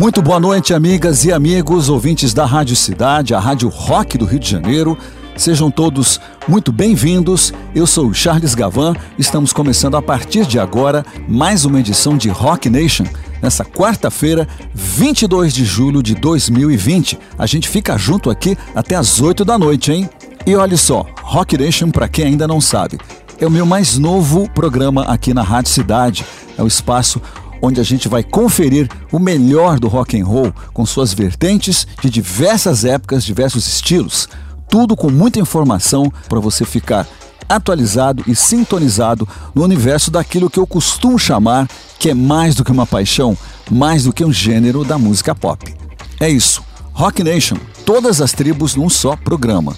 Muito boa noite, amigas e amigos, ouvintes da Rádio Cidade, a Rádio Rock do Rio de Janeiro. Sejam todos muito bem-vindos. Eu sou o Charles Gavan. Estamos começando a partir de agora mais uma edição de Rock Nation. Nessa quarta-feira, 22 de julho de 2020. A gente fica junto aqui até as 8 da noite, hein? E olha só, Rock Nation, para quem ainda não sabe, é o meu mais novo programa aqui na Rádio Cidade. É o espaço onde a gente vai conferir o melhor do rock and roll com suas vertentes de diversas épocas, diversos estilos, tudo com muita informação para você ficar atualizado e sintonizado no universo daquilo que eu costumo chamar que é mais do que uma paixão, mais do que um gênero da música pop. É isso. Rock Nation, todas as tribos num só programa.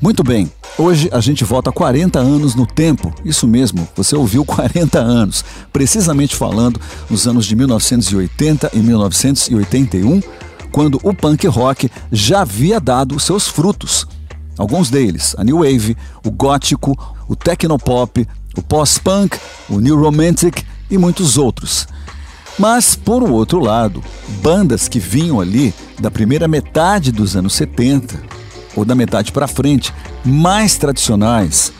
Muito bem, hoje a gente volta 40 anos no tempo. Isso mesmo, você ouviu 40 anos. Precisamente falando nos anos de 1980 e 1981, quando o punk rock já havia dado seus frutos. Alguns deles, a New Wave, o gótico, o technopop, o post-punk, o new romantic e muitos outros. Mas, por outro lado, bandas que vinham ali da primeira metade dos anos 70, ou da metade para frente, mais tradicionais,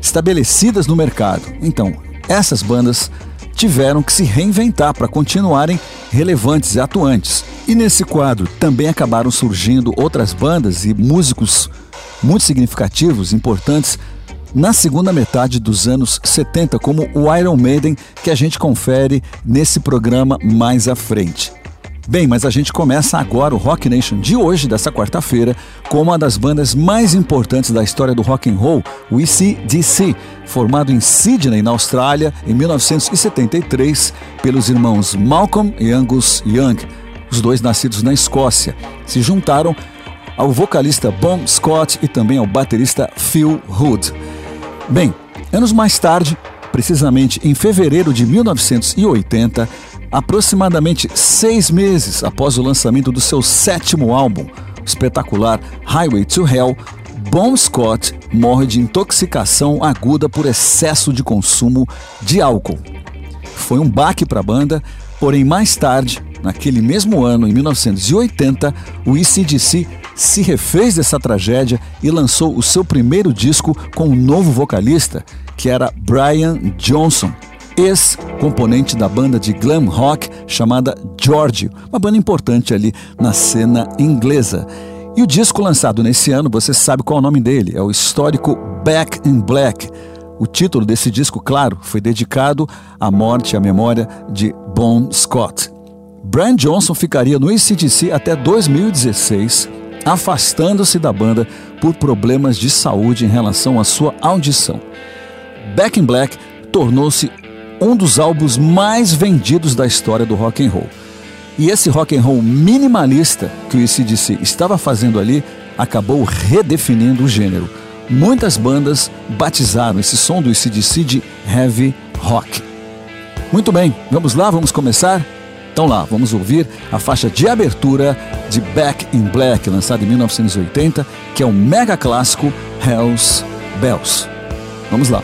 estabelecidas no mercado. Então, essas bandas tiveram que se reinventar para continuarem relevantes e atuantes. E nesse quadro também acabaram surgindo outras bandas e músicos muito significativos, importantes na segunda metade dos anos 70, como o Iron Maiden, que a gente confere nesse programa mais à frente. Bem, mas a gente começa agora o Rock Nation de hoje, dessa quarta-feira, com uma das bandas mais importantes da história do rock and roll, o ECDC, formado em Sydney, na Austrália, em 1973, pelos irmãos Malcolm e Angus Young, os dois nascidos na Escócia. Se juntaram ao vocalista Bon Scott e também ao baterista Phil Hood. Bem, anos mais tarde, precisamente em fevereiro de 1980, Aproximadamente seis meses após o lançamento do seu sétimo álbum, espetacular Highway to Hell, Bon Scott morre de intoxicação aguda por excesso de consumo de álcool. Foi um baque para a banda, porém mais tarde, naquele mesmo ano, em 1980, o ECDC se refez dessa tragédia e lançou o seu primeiro disco com um novo vocalista, que era Brian Johnson, ex-componente da banda de glam rock chamada George, uma banda importante ali na cena inglesa. E o disco lançado nesse ano, você sabe qual é o nome dele, é o histórico Back in Black. O título desse disco, claro, foi dedicado à morte e à memória de Bon Scott. Brian Johnson ficaria no ACDC até 2016, afastando-se da banda por problemas de saúde em relação à sua audição. Back in Black tornou-se um dos álbuns mais vendidos da história do rock and roll. E esse rock and roll minimalista que o ACDC estava fazendo ali acabou redefinindo o gênero. Muitas bandas batizaram esse som do ACDC de heavy rock. Muito bem, vamos lá, vamos começar? Então lá, vamos ouvir a faixa de abertura de Back in Black, lançada em 1980, que é o mega clássico Hells Bells. Vamos lá.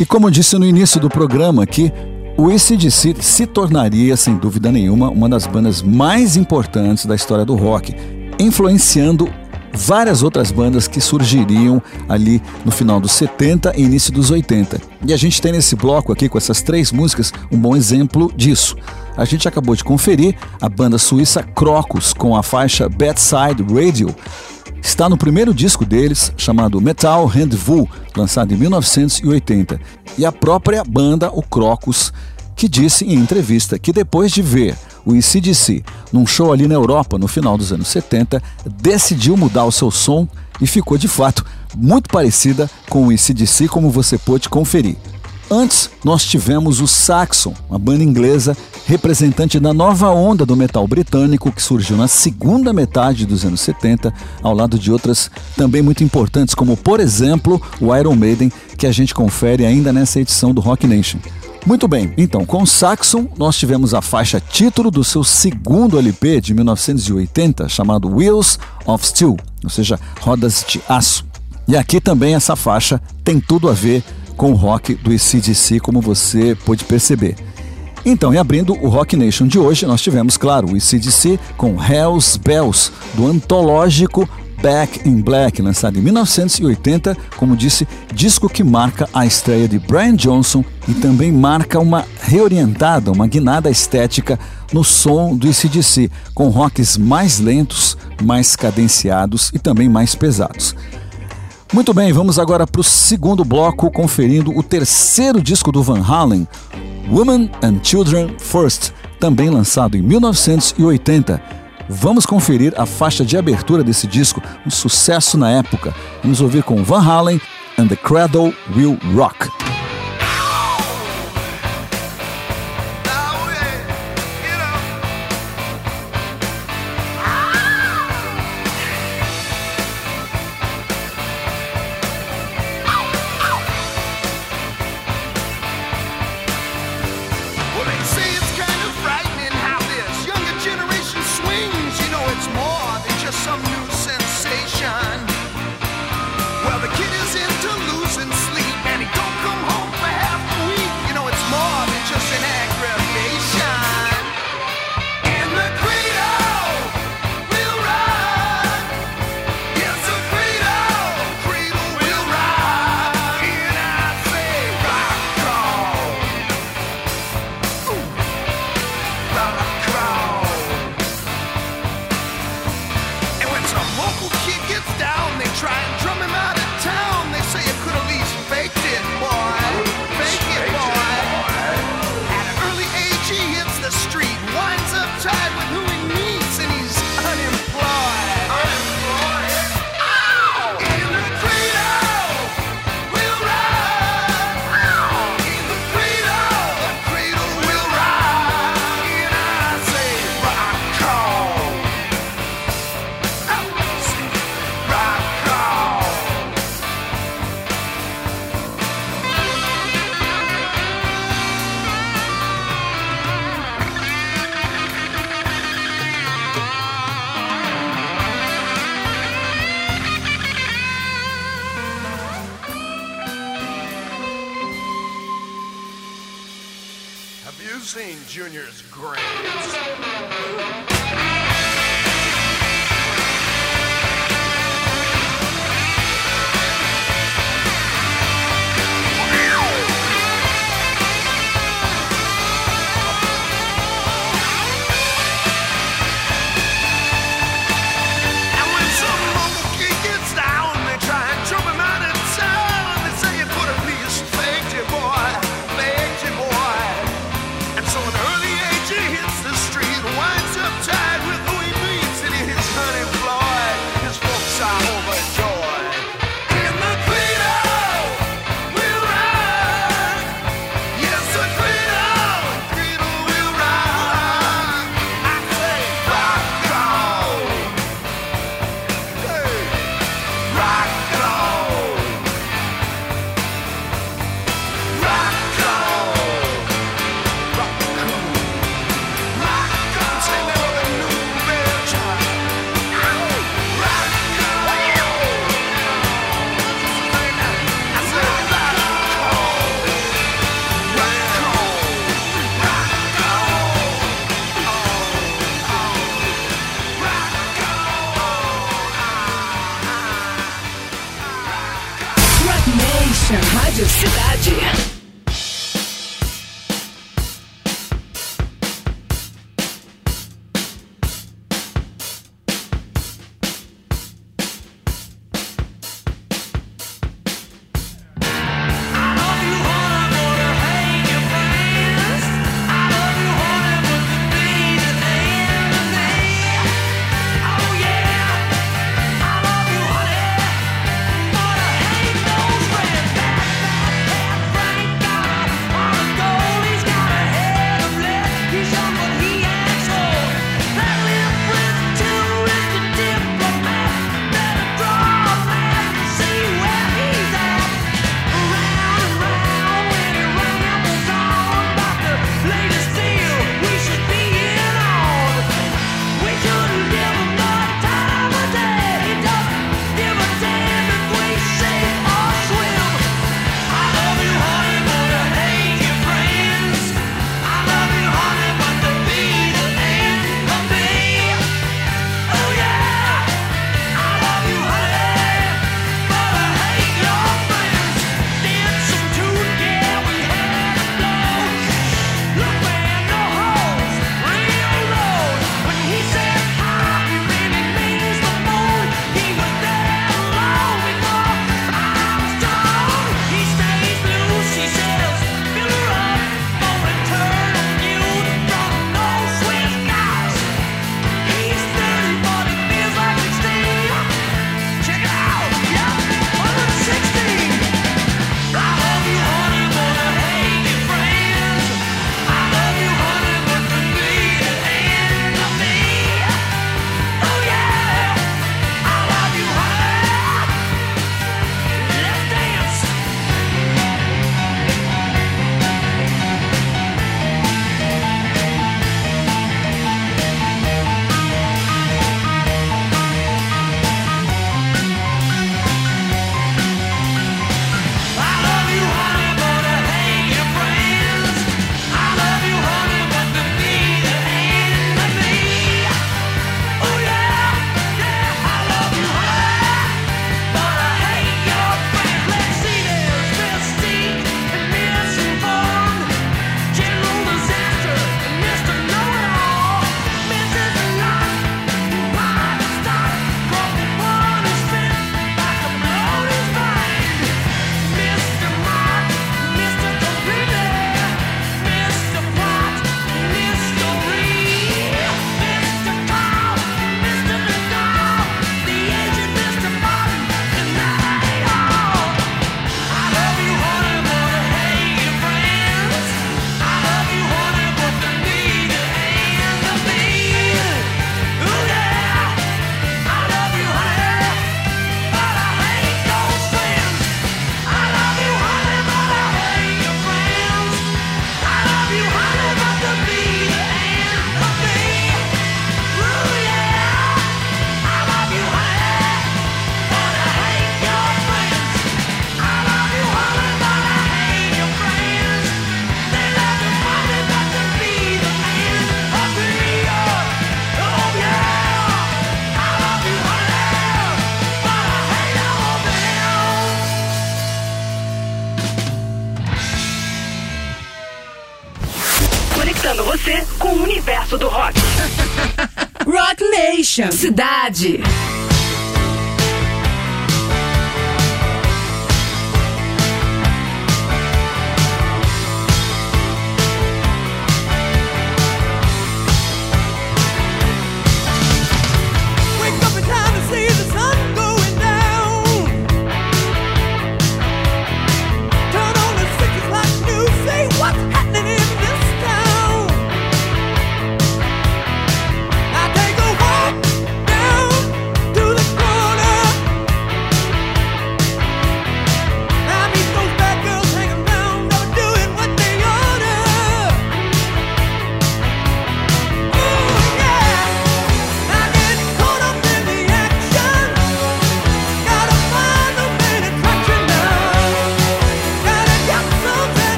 E como disse no início do programa aqui, o ACDC se tornaria, sem dúvida nenhuma, uma das bandas mais importantes da história do rock, influenciando várias outras bandas que surgiriam ali no final dos 70 e início dos 80. E a gente tem nesse bloco aqui, com essas três músicas, um bom exemplo disso. A gente acabou de conferir a banda suíça Crocus com a faixa Bedside Radio. Está no primeiro disco deles, chamado Metal Rendezvous, lançado em 1980. E a própria banda, o Crocus, que disse em entrevista que depois de ver o ECDC, num show ali na Europa no final dos anos 70, decidiu mudar o seu som e ficou de fato muito parecida com o ECDC, como você pôde conferir. Antes, nós tivemos o Saxon, uma banda inglesa representante da nova onda do metal britânico que surgiu na segunda metade dos anos 70, ao lado de outras também muito importantes, como por exemplo o Iron Maiden, que a gente confere ainda nessa edição do Rock Nation. Muito bem, então com Saxon nós tivemos a faixa título do seu segundo LP de 1980, chamado Wheels of Steel, ou seja, rodas de aço. E aqui também essa faixa tem tudo a ver com o rock do ECDC, como você pôde perceber. Então, e abrindo o Rock Nation de hoje, nós tivemos, claro, o ECDC com Hells Bells, do antológico Back in Black, lançado em 1980, como disse, disco que marca a estreia de Brian Johnson e também marca uma reorientada, uma guinada estética no som do ICDC, com rocks mais lentos, mais cadenciados e também mais pesados. Muito bem, vamos agora para o segundo bloco, conferindo o terceiro disco do Van Halen, Women and Children First, também lançado em 1980. Vamos conferir a faixa de abertura desse disco, um sucesso na época. Vamos ouvir com Van Halen and the Cradle Will Rock. Jr.'s great. Cidade.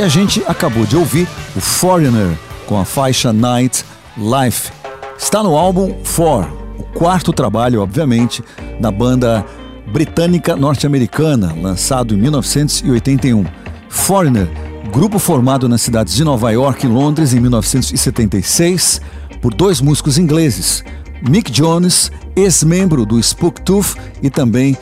E a gente acabou de ouvir o Foreigner com a faixa Night Life. Está no álbum Four, o quarto trabalho, obviamente, da banda britânica norte-americana, lançado em 1981. Foreigner, grupo formado nas cidades de Nova York e Londres em 1976 por dois músicos ingleses, Mick Jones, ex-membro do Spook Tooth, e também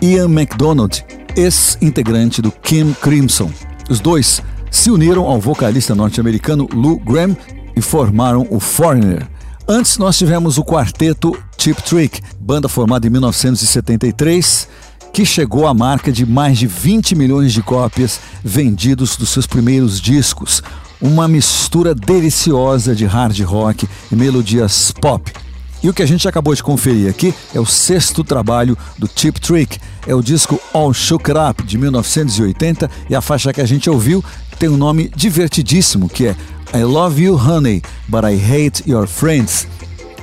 Ian MacDonald, ex-integrante do Kim Crimson. Os dois se uniram ao vocalista norte-americano Lou Graham e formaram o Foreigner. Antes nós tivemos o quarteto Chip Trick, banda formada em 1973, que chegou à marca de mais de 20 milhões de cópias vendidos dos seus primeiros discos. Uma mistura deliciosa de hard rock e melodias pop. E o que a gente acabou de conferir aqui é o sexto trabalho do Chip Trick. É o disco All Shook Up de 1980 e a faixa que a gente ouviu tem um nome divertidíssimo que é I love you, honey, but I hate your friends,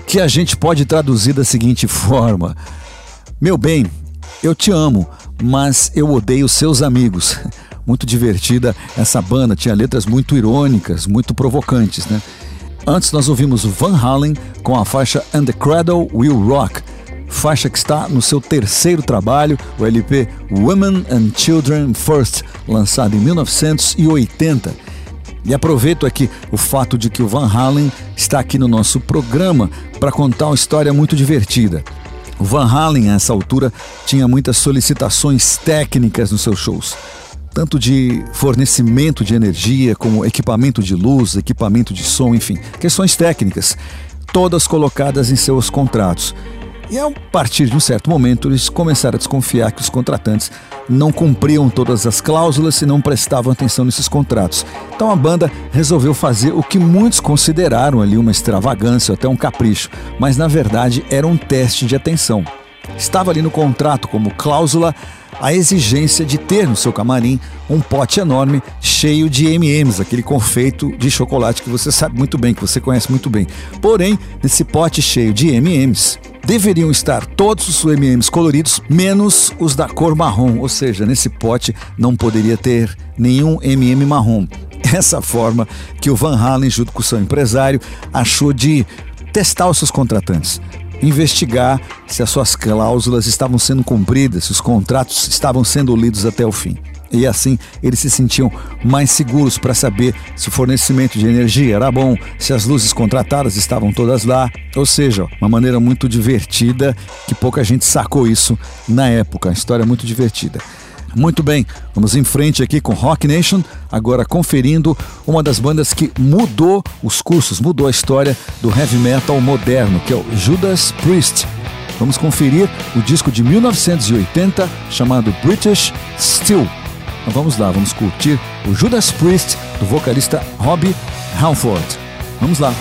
que a gente pode traduzir da seguinte forma: Meu bem, eu te amo, mas eu odeio seus amigos. Muito divertida essa banda, tinha letras muito irônicas, muito provocantes, né? Antes nós ouvimos Van Halen com a faixa And the Cradle Will Rock, faixa que está no seu terceiro trabalho, o LP Women and Children First, lançado em 1980. E aproveito aqui o fato de que o Van Halen está aqui no nosso programa para contar uma história muito divertida. O Van Halen, a essa altura, tinha muitas solicitações técnicas nos seus shows, tanto de fornecimento de energia, como equipamento de luz, equipamento de som, enfim, questões técnicas, todas colocadas em seus contratos. E a partir de um certo momento, eles começaram a desconfiar que os contratantes não cumpriam todas as cláusulas e não prestavam atenção nesses contratos. Então a banda resolveu fazer o que muitos consideraram ali uma extravagância, até um capricho, mas na verdade era um teste de atenção. Estava ali no contrato como cláusula a exigência de ter no seu camarim um pote enorme cheio de M&M's, aquele confeito de chocolate que você sabe muito bem, que você conhece muito bem. Porém, nesse pote cheio de M&M's, deveriam estar todos os MMs coloridos, menos os da cor marrom, ou seja, nesse pote não poderia ter nenhum MM marrom. Essa forma que o Van Halen, junto com seu empresário, achou de testar os seus contratantes, investigar se as suas cláusulas estavam sendo cumpridas, se os contratos estavam sendo lidos até o fim. E assim eles se sentiam mais seguros para saber se o fornecimento de energia era bom, se as luzes contratadas estavam todas lá. Ou seja, uma maneira muito divertida que pouca gente sacou isso na época. Uma história muito divertida. Muito bem, vamos em frente aqui com Rock Nation, agora conferindo uma das bandas que mudou os cursos, mudou a história do heavy metal moderno, que é o Judas Priest. Vamos conferir o disco de 1980 chamado British Steel. Então vamos lá, vamos curtir o Judas Priest do vocalista Robbie Halford. Vamos lá.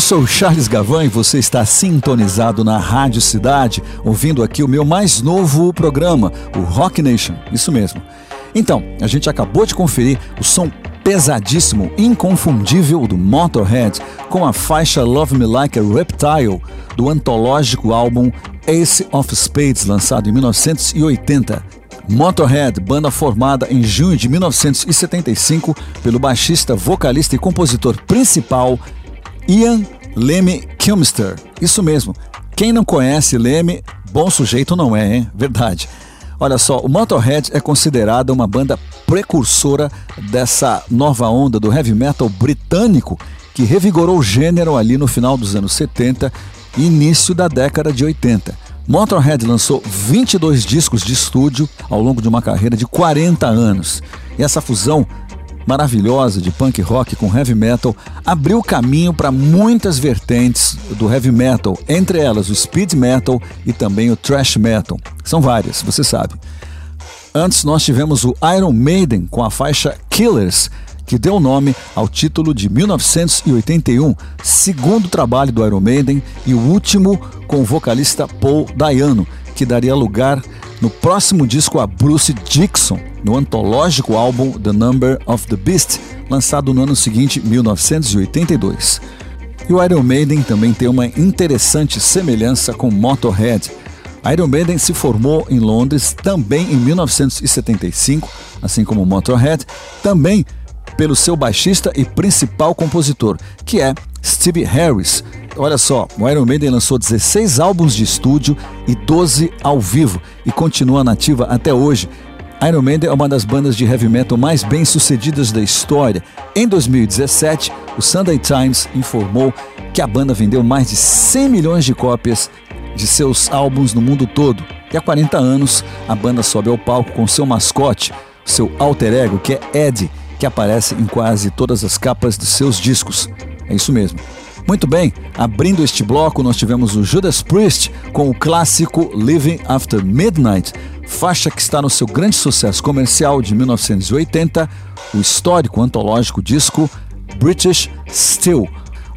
Eu sou Charles Gavan e você está sintonizado na Rádio Cidade, ouvindo aqui o meu mais novo programa, o Rock Nation. Isso mesmo. Então, a gente acabou de conferir o som pesadíssimo, inconfundível do Motorhead com a faixa Love Me Like a Reptile do antológico álbum Ace of Spades, lançado em 1980. Motorhead, banda formada em junho de 1975 pelo baixista, vocalista e compositor principal Ian Lemmy Kilmister. Isso mesmo. Quem não conhece Lemmy, bom sujeito não é, hein? Verdade. Olha só, o Motorhead é considerada uma banda precursora dessa nova onda do heavy metal britânico que revigorou o gênero ali no final dos anos 70 e início da década de 80. Motorhead lançou 22 discos de estúdio ao longo de uma carreira de 40 anos. E essa fusão maravilhosa de punk rock com heavy metal abriu caminho para muitas vertentes do heavy metal, entre elas o speed metal e também o thrash metal. São várias, você sabe. Antes nós tivemos o Iron Maiden com a faixa Killers, que deu nome ao título de 1981, segundo trabalho do Iron Maiden e o último com o vocalista Paul Dayano, que daria lugar no próximo disco a Bruce Dixon, no antológico álbum The Number of the Beast, lançado no ano seguinte, 1982. E o Iron Maiden também tem uma interessante semelhança com Motorhead. Iron Maiden se formou em Londres também em 1975, assim como Motorhead, também pelo seu baixista e principal compositor, que é Steve Harris, Olha só, o Iron Maiden lançou 16 álbuns de estúdio e 12 ao vivo e continua nativa até hoje. Iron Maiden é uma das bandas de heavy metal mais bem sucedidas da história. Em 2017, o Sunday Times informou que a banda vendeu mais de 100 milhões de cópias de seus álbuns no mundo todo. E há 40 anos, a banda sobe ao palco com seu mascote, seu alter ego, que é Ed, que aparece em quase todas as capas de seus discos. É isso mesmo. Muito bem, abrindo este bloco, nós tivemos o Judas Priest com o clássico Living After Midnight, faixa que está no seu grande sucesso comercial de 1980, o histórico antológico disco British Steel,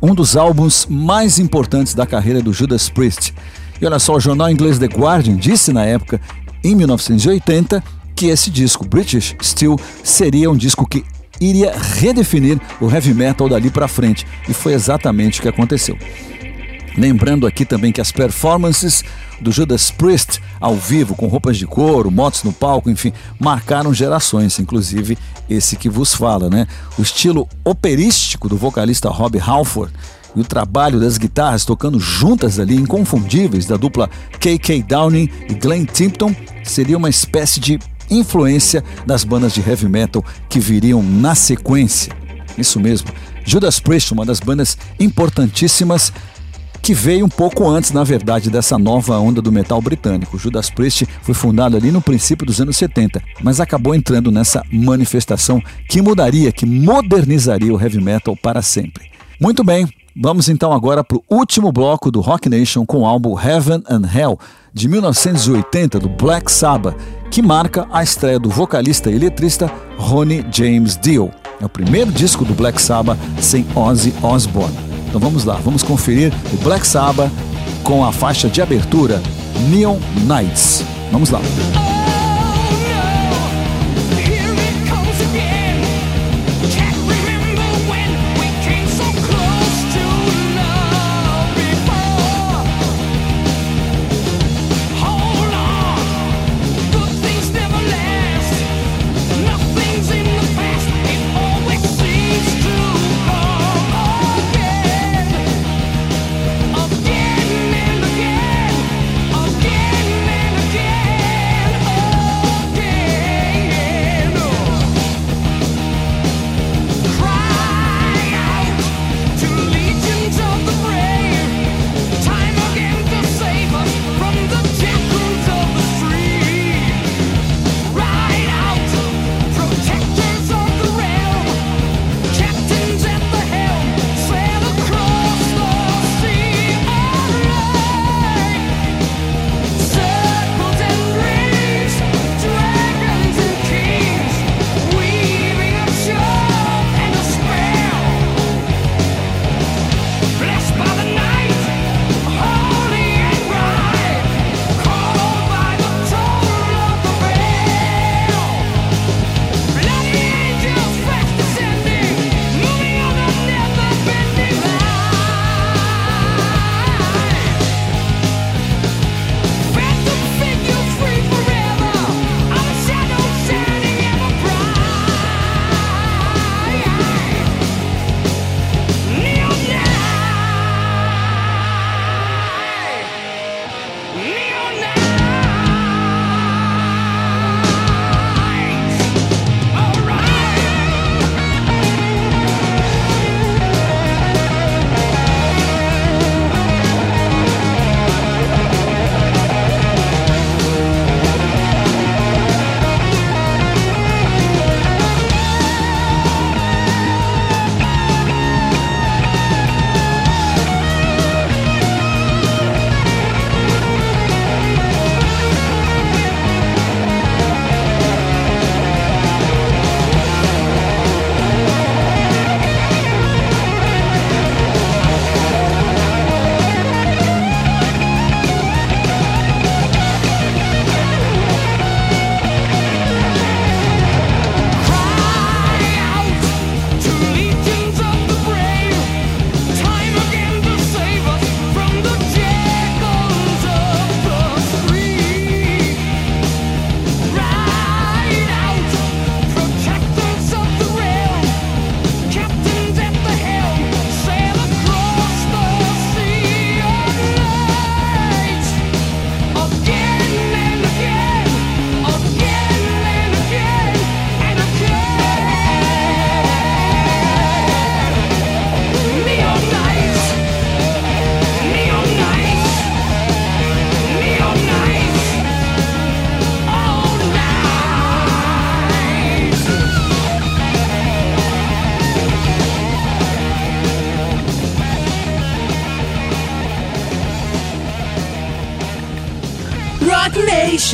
um dos álbuns mais importantes da carreira do Judas Priest. E olha só, o jornal inglês The Guardian disse na época, em 1980, que esse disco, British Steel, seria um disco que iria redefinir o heavy metal dali para frente, e foi exatamente o que aconteceu. Lembrando aqui também que as performances do Judas Priest ao vivo, com roupas de couro, motos no palco, enfim, marcaram gerações, inclusive esse que vos fala, né? O estilo operístico do vocalista Rob Halford e o trabalho das guitarras tocando juntas ali, inconfundíveis, da dupla KK Downing e Glenn Tipton, seria uma espécie de influência das bandas de heavy metal que viriam na sequência. Isso mesmo, Judas Priest, uma das bandas importantíssimas que veio um pouco antes, na verdade, dessa nova onda do metal britânico. Judas Priest foi fundado ali no princípio dos anos 70, mas acabou entrando nessa manifestação que mudaria, que modernizaria o heavy metal para sempre. Muito bem, vamos então agora para o último bloco do Rock Nation com o álbum Heaven and Hell, de 1980, do Black Sabbath, que marca a estreia do vocalista e letrista Ronnie James Dio. É o primeiro disco do Black Sabbath sem Ozzy Osbourne. Então vamos lá, vamos conferir o Black Sabbath com a faixa de abertura Neon Nights. Vamos lá.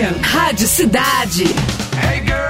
Rádio Cidade. Hey girl,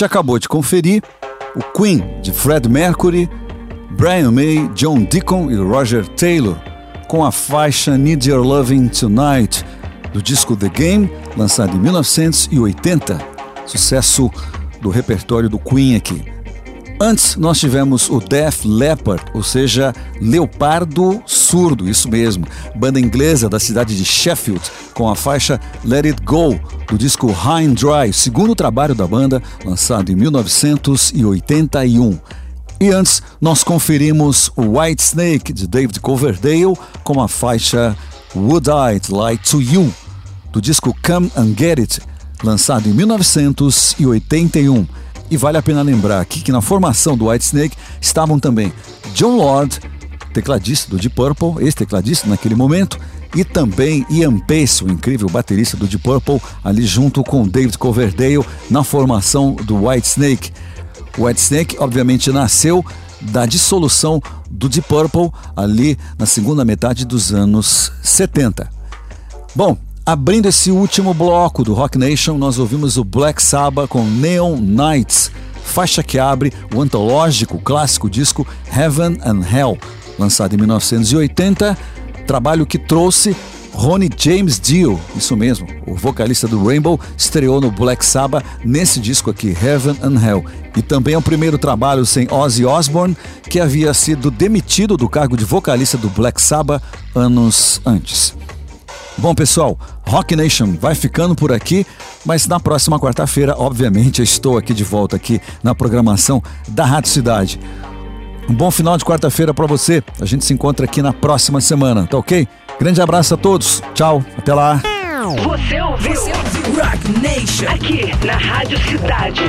gente acabou de conferir o Queen de Fred Mercury, Brian May, John Deacon e Roger Taylor com a faixa Need Your Loving Tonight do disco The Game, lançado em 1980, sucesso do repertório do Queen aqui. Antes nós tivemos o Def Leppard, ou seja, Leopardo Surdo, isso mesmo, banda inglesa da cidade de Sheffield, com a faixa Let It Go, do disco High and Dry, segundo trabalho da banda, lançado em 1981. E antes nós conferimos o White Snake de David Coverdale com a faixa Would I Lie to You, do disco Come and Get It, lançado em 1981. E vale a pena lembrar aqui que na formação do Whitesnake estavam também John Lord, tecladista do Deep Purple, ex-tecladista naquele momento, e também Ian Pace, o incrível baterista do Deep Purple, ali junto com David Coverdale na formação do Whitesnake. O Whitesnake, obviamente, nasceu da dissolução do Deep Purple ali na segunda metade dos anos 70. Bom, abrindo esse último bloco do Rock Nation, nós ouvimos o Black Sabbath com Neon Nights, faixa que abre o antológico clássico disco Heaven and Hell, lançado em 1980, trabalho que trouxe Ronnie James Dio, isso mesmo, o vocalista do Rainbow, estreou no Black Sabbath nesse disco aqui, Heaven and Hell. E também é o primeiro trabalho sem Ozzy Osbourne, que havia sido demitido do cargo de vocalista do Black Sabbath anos antes. Bom, pessoal, Rock Nation vai ficando por aqui, mas na próxima quarta-feira, obviamente, eu estou aqui de volta aqui na programação da Rádio Cidade. Um bom final de quarta-feira para você. A gente se encontra aqui na próxima semana, tá ok? Grande abraço a todos. Tchau, até lá. Você ouviu? Você ouviu Rock Nation. Aqui na Rádio Cidade.